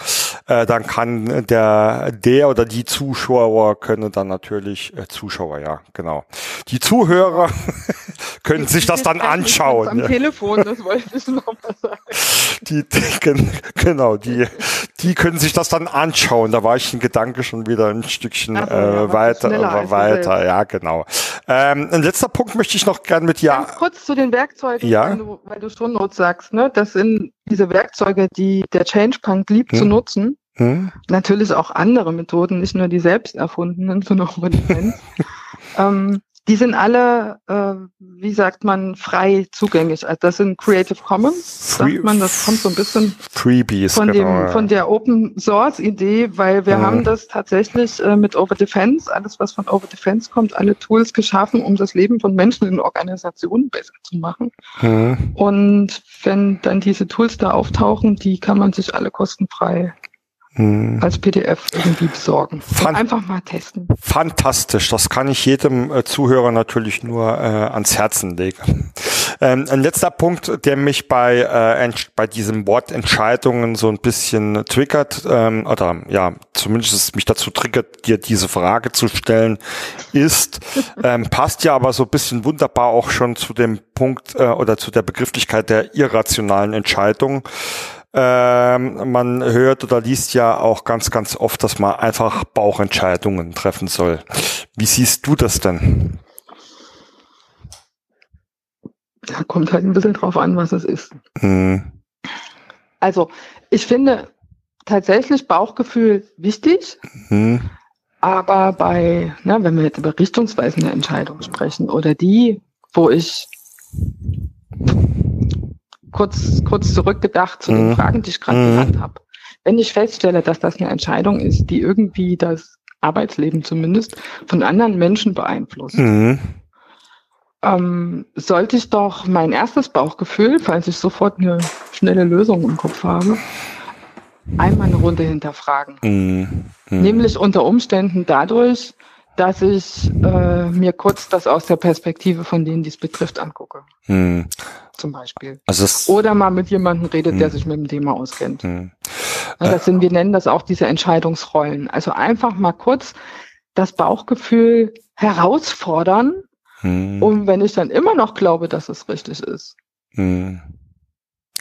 Äh, dann kann der, der oder die Zuschauer können dann natürlich, äh, Zuschauer, ja, genau. Die Zuhörer können sich das dann anschauen. Am ja. Telefon, das wollte ich noch mal sagen. Die, die, genau, die, die können sich das dann anschauen. Da war ich in Gedanke schon wieder ein Stückchen also, ja, äh, weiter, weiter. Ja, genau. Ähm, ein letzter Punkt möchte ich noch gern mit dir. Ganz kurz zu den Werkzeugen, ja. du, weil du schon Not sagst, ne? Das sind diese Werkzeuge, die der Change Punk liebt hm. zu nutzen. Hm. Natürlich auch andere Methoden, nicht nur die selbst erfundenen, sondern auch über die ähm, die sind alle, äh, wie sagt man, frei zugänglich. Also das sind Creative Commons, Free, sagt man. Das kommt so ein bisschen Freebies, von, dem, genau, von der Open Source Idee, weil wir mhm. haben das tatsächlich äh, mit Over Defense, alles was von Over Defense kommt, alle Tools geschaffen, um das Leben von Menschen in Organisationen besser zu machen. Mhm. Und wenn dann diese Tools da auftauchen, die kann man sich alle kostenfrei hm. als PDF irgendwie besorgen. Fan einfach mal testen. Fantastisch. Das kann ich jedem äh, Zuhörer natürlich nur äh, ans Herzen legen. Ähm, ein letzter Punkt, der mich bei, äh, bei diesem Wort Entscheidungen so ein bisschen triggert, ähm, oder ja, zumindest mich dazu triggert, dir diese Frage zu stellen, ist, ähm, passt ja aber so ein bisschen wunderbar auch schon zu dem Punkt äh, oder zu der Begrifflichkeit der irrationalen Entscheidung. Ähm, man hört oder liest ja auch ganz, ganz oft, dass man einfach Bauchentscheidungen treffen soll. Wie siehst du das denn? Ja, kommt halt ein bisschen drauf an, was es ist. Mhm. Also, ich finde tatsächlich Bauchgefühl wichtig, mhm. aber bei, na, wenn wir jetzt über richtungsweisende Entscheidungen sprechen oder die, wo ich kurz, kurz zurückgedacht zu den mhm. Fragen, die ich gerade mhm. genannt habe. Wenn ich feststelle, dass das eine Entscheidung ist, die irgendwie das Arbeitsleben zumindest von anderen Menschen beeinflusst, mhm. ähm, sollte ich doch mein erstes Bauchgefühl, falls ich sofort eine schnelle Lösung im Kopf habe, einmal eine Runde hinterfragen. Mhm. Mhm. Nämlich unter Umständen dadurch, dass ich äh, mir kurz das aus der Perspektive von denen, die es betrifft, angucke. Hm. Zum Beispiel. Also Oder mal mit jemandem redet, hm. der sich mit dem Thema auskennt. Hm. Das sind, wir nennen das auch diese Entscheidungsrollen. Also einfach mal kurz das Bauchgefühl herausfordern. Hm. Und wenn ich dann immer noch glaube, dass es richtig ist, hm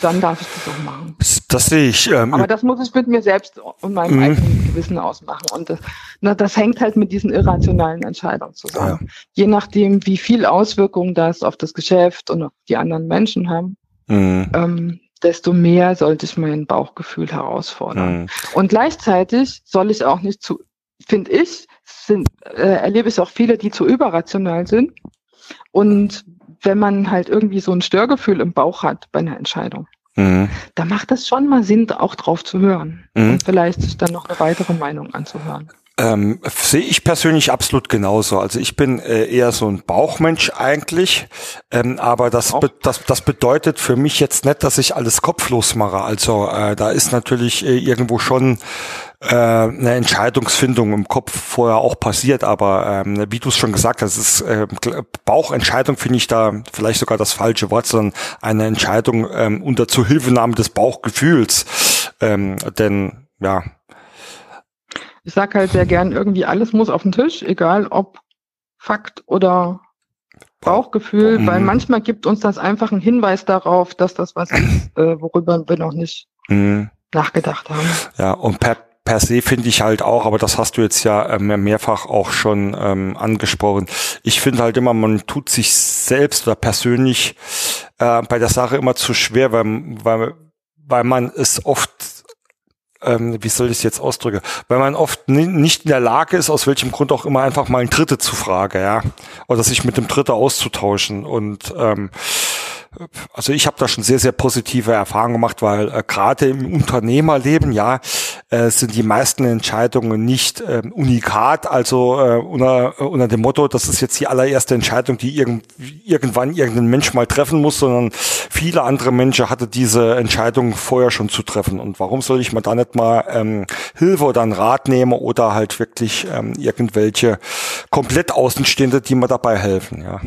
dann darf ich das auch machen. Das sehe ich. Ähm, Aber das muss ich mit mir selbst und meinem mhm. eigenen Gewissen ausmachen. Und das, na, das hängt halt mit diesen irrationalen Entscheidungen zusammen. Ja. Je nachdem, wie viel Auswirkungen das auf das Geschäft und auf die anderen Menschen haben, mhm. ähm, desto mehr sollte ich mein Bauchgefühl herausfordern. Mhm. Und gleichzeitig soll ich auch nicht zu, finde ich, sind, äh, erlebe ich auch viele, die zu überrational sind. Und wenn man halt irgendwie so ein Störgefühl im Bauch hat bei einer Entscheidung. Mhm. Da macht es schon mal Sinn, auch drauf zu hören mhm. und vielleicht sich dann noch eine weitere Meinung anzuhören. Ähm, sehe ich persönlich absolut genauso. Also ich bin äh, eher so ein Bauchmensch eigentlich, ähm, aber das, be das, das bedeutet für mich jetzt nicht, dass ich alles kopflos mache. Also äh, da ist natürlich äh, irgendwo schon äh, eine Entscheidungsfindung im Kopf vorher auch passiert, aber ähm, wie du es schon gesagt hast, ist äh, Bauchentscheidung finde ich da vielleicht sogar das falsche Wort, sondern eine Entscheidung ähm, unter Zuhilfenahme des Bauchgefühls. Ähm, denn ja, ich sag halt sehr gern, irgendwie alles muss auf den Tisch, egal ob Fakt oder Bauchgefühl, mhm. weil manchmal gibt uns das einfach einen Hinweis darauf, dass das was ist, äh, worüber wir noch nicht mhm. nachgedacht haben. Ja, und per, per se finde ich halt auch, aber das hast du jetzt ja äh, mehrfach auch schon ähm, angesprochen. Ich finde halt immer, man tut sich selbst oder persönlich äh, bei der Sache immer zu schwer, weil, weil, weil man es oft ähm, wie soll ich es jetzt ausdrücken, weil man oft nicht in der Lage ist, aus welchem Grund auch immer einfach mal ein Dritte zu fragen, ja, oder sich mit dem Dritte auszutauschen. Und ähm, also ich habe da schon sehr, sehr positive Erfahrungen gemacht, weil äh, gerade im Unternehmerleben, ja, äh, sind die meisten Entscheidungen nicht äh, unikat, also äh, unter, äh, unter dem Motto, das ist jetzt die allererste Entscheidung, die irgend, irgendwann irgendein Mensch mal treffen muss, sondern viele andere Menschen hatte diese Entscheidung vorher schon zu treffen. Und warum soll ich mir da nicht mal ähm, Hilfe oder einen Rat nehmen oder halt wirklich ähm, irgendwelche komplett Außenstehende, die mir dabei helfen, ja.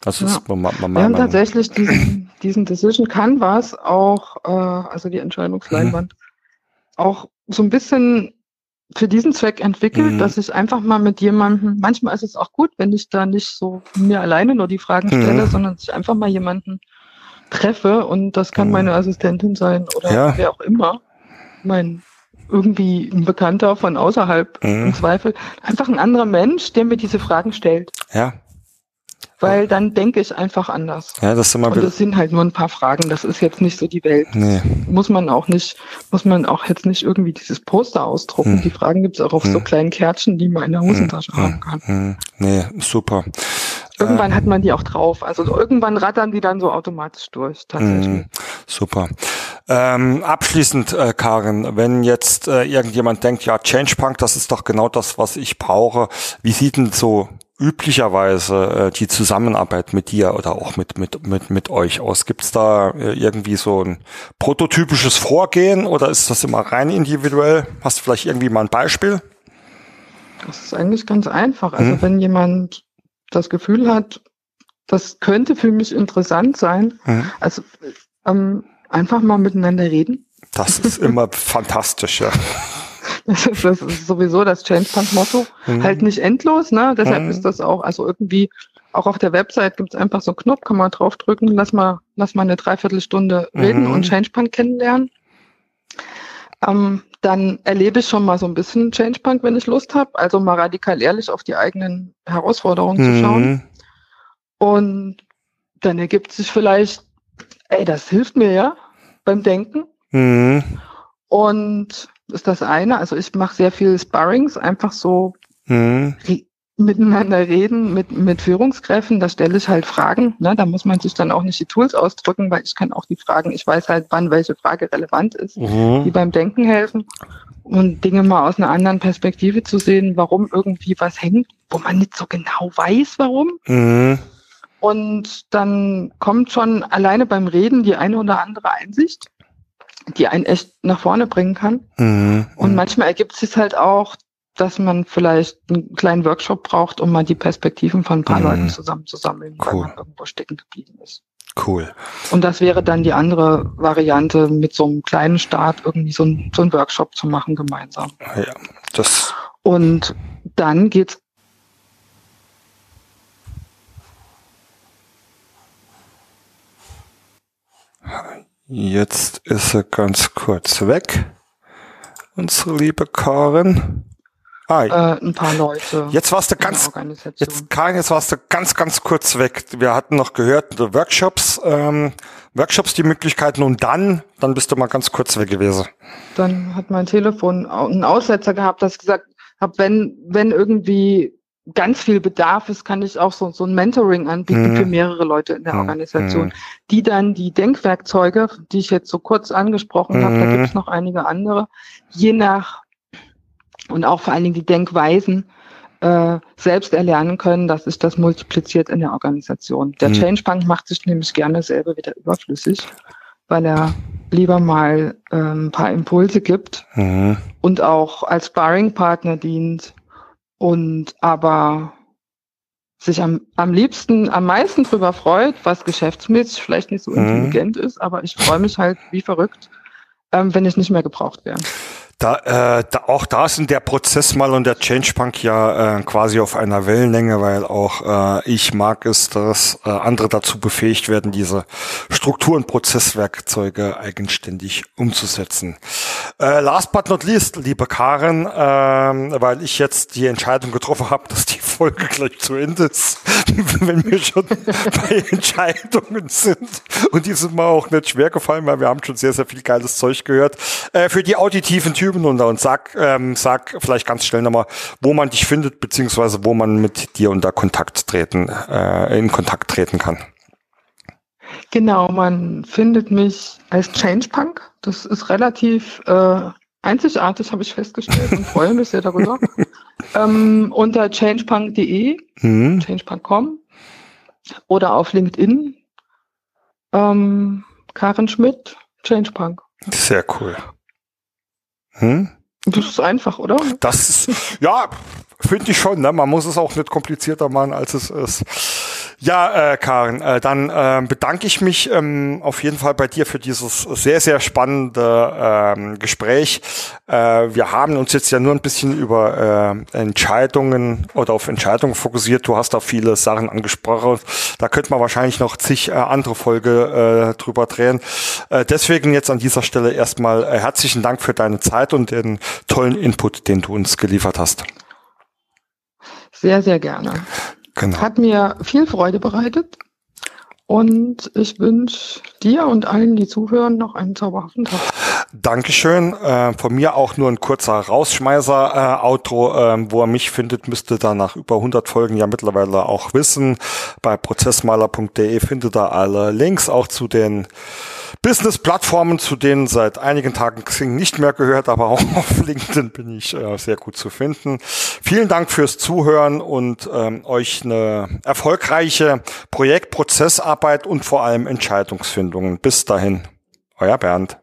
Das ja. ist man, man, Wir haben tatsächlich diesen, diesen Decision Canvas auch, äh, also die Entscheidungsleinwand, mhm. auch so ein bisschen für diesen Zweck entwickelt, mhm. dass ich einfach mal mit jemandem, manchmal ist es auch gut, wenn ich da nicht so mir alleine nur die Fragen mhm. stelle, mhm. sondern ich einfach mal jemanden treffe und das kann mhm. meine Assistentin sein oder ja. wer auch immer, mein irgendwie ein Bekannter von außerhalb im mhm. Zweifel, einfach ein anderer Mensch, der mir diese Fragen stellt. Ja, weil dann denke ich einfach anders. Ja, das, immer Und das sind halt nur ein paar Fragen. Das ist jetzt nicht so die Welt. Nee. Muss man auch nicht, muss man auch jetzt nicht irgendwie dieses Poster ausdrucken. Hm. Die Fragen gibt es auch auf hm. so kleinen Kärtchen, die man in der Hosentasche hm. haben kann. Hm. Nee, super. Irgendwann hat man die auch drauf. Also irgendwann rattern die dann so automatisch durch, tatsächlich. Mm, super. Ähm, abschließend, äh, Karin, wenn jetzt äh, irgendjemand denkt, ja, Changepunk, das ist doch genau das, was ich brauche. Wie sieht denn so üblicherweise äh, die Zusammenarbeit mit dir oder auch mit, mit, mit, mit euch aus? Gibt es da äh, irgendwie so ein prototypisches Vorgehen oder ist das immer rein individuell? Hast du vielleicht irgendwie mal ein Beispiel? Das ist eigentlich ganz einfach. Also hm. wenn jemand das Gefühl hat, das könnte für mich interessant sein, hm. also ähm, einfach mal miteinander reden. Das ist immer fantastisch, ja. Das ist, das ist sowieso das Change-Punk-Motto. Mhm. Halt nicht endlos, ne? Deshalb mhm. ist das auch, also irgendwie, auch auf der Website gibt es einfach so einen Knopf, kann man draufdrücken, lass mal, lass mal eine Dreiviertelstunde reden mhm. und Change-Punk kennenlernen. Ähm, dann erlebe ich schon mal so ein bisschen Change-Punk, wenn ich Lust habe. Also mal radikal ehrlich auf die eigenen Herausforderungen zu schauen. Mhm. Und dann ergibt sich vielleicht, ey, das hilft mir ja beim Denken. Mhm. Und ist das eine. Also ich mache sehr viel Sparrings, einfach so mhm. miteinander reden mit, mit Führungskräften. Da stelle ich halt Fragen. Ne? Da muss man sich dann auch nicht die Tools ausdrücken, weil ich kann auch die Fragen, ich weiß halt, wann welche Frage relevant ist, mhm. die beim Denken helfen. Und Dinge mal aus einer anderen Perspektive zu sehen, warum irgendwie was hängt, wo man nicht so genau weiß, warum. Mhm. Und dann kommt schon alleine beim Reden die eine oder andere Einsicht die einen echt nach vorne bringen kann. Mhm. Und manchmal ergibt es sich halt auch, dass man vielleicht einen kleinen Workshop braucht, um mal die Perspektiven von ein paar mhm. Leuten zusammenzusammeln, cool. weil man irgendwo stecken geblieben ist. Cool. Und das wäre dann die andere Variante, mit so einem kleinen Start irgendwie so, ein, so einen Workshop zu machen gemeinsam. Ja, das. Und dann geht's Jetzt ist sie ganz kurz weg, unsere liebe Karin. Ah, äh, ein paar Leute. Jetzt warst du ganz, jetzt Karin, jetzt warst du ganz, ganz kurz weg. Wir hatten noch gehört, Workshops, ähm, Workshops die Möglichkeiten und dann, dann bist du mal ganz kurz weg gewesen. Dann hat mein Telefon einen Aussetzer gehabt, dass ich gesagt habe, wenn, wenn irgendwie ganz viel Bedarf ist, kann ich auch so, so ein Mentoring anbieten mhm. für mehrere Leute in der mhm. Organisation, mhm. die dann die Denkwerkzeuge, die ich jetzt so kurz angesprochen mhm. habe, da gibt es noch einige andere, je nach und auch vor allen Dingen die Denkweisen äh, selbst erlernen können, dass sich das multipliziert in der Organisation. Der mhm. Change Bank macht sich nämlich gerne selber wieder überflüssig, weil er lieber mal äh, ein paar Impulse gibt mhm. und auch als Sparring-Partner dient und aber sich am, am liebsten, am meisten drüber freut, was geschäftsmäßig vielleicht nicht so mhm. intelligent ist, aber ich freue mich halt wie verrückt, ähm, wenn ich nicht mehr gebraucht werde. Da, äh, da, auch da in der Prozess mal und der Change Punk ja äh, quasi auf einer Wellenlänge, weil auch äh, ich mag es, dass äh, andere dazu befähigt werden, diese Struktur- und Prozesswerkzeuge eigenständig umzusetzen. Äh, last but not least, liebe Karen, äh, weil ich jetzt die Entscheidung getroffen habe, dass die Folge gleich zu Ende ist, wenn wir schon bei Entscheidungen sind. Und die sind mir auch nicht schwer gefallen, weil wir haben schon sehr, sehr viel geiles Zeug gehört. Äh, für die auditiven Typen und, und sag, ähm, sag vielleicht ganz schnell nochmal, wo man dich findet, beziehungsweise wo man mit dir unter Kontakt treten, äh, in Kontakt treten kann. Genau, man findet mich als Changepunk. Das ist relativ äh, einzigartig, habe ich festgestellt und freue mich sehr darüber. ähm, unter changepunk.de, mhm. changepunk.com oder auf LinkedIn. Ähm, Karen Schmidt, Changepunk. Sehr cool. Hm? Das ist einfach, oder? Das ist, ja, finde ich schon. Ne? Man muss es auch nicht komplizierter machen, als es ist. Ja, äh, Karin, äh, dann äh, bedanke ich mich ähm, auf jeden Fall bei dir für dieses sehr, sehr spannende ähm, Gespräch. Äh, wir haben uns jetzt ja nur ein bisschen über äh, Entscheidungen oder auf Entscheidungen fokussiert. Du hast da viele Sachen angesprochen. Da könnte man wahrscheinlich noch zig äh, andere Folge äh, drüber drehen. Äh, deswegen jetzt an dieser Stelle erstmal äh, herzlichen Dank für deine Zeit und den tollen Input, den du uns geliefert hast. Sehr, sehr gerne. Genau. Hat mir viel Freude bereitet. Und ich wünsche dir und allen, die zuhören, noch einen zauberhaften Tag. Dankeschön. Äh, von mir auch nur ein kurzer Rausschmeißer-Outro. Äh, wo er mich findet, müsste da nach über 100 Folgen ja mittlerweile auch wissen. Bei prozessmaler.de findet er alle Links auch zu den Business-Plattformen, zu denen seit einigen Tagen Xing nicht mehr gehört, aber auch auf LinkedIn bin ich äh, sehr gut zu finden. Vielen Dank fürs Zuhören und ähm, euch eine erfolgreiche Projektprozessarbeit und vor allem Entscheidungsfindungen. Bis dahin, euer Bernd.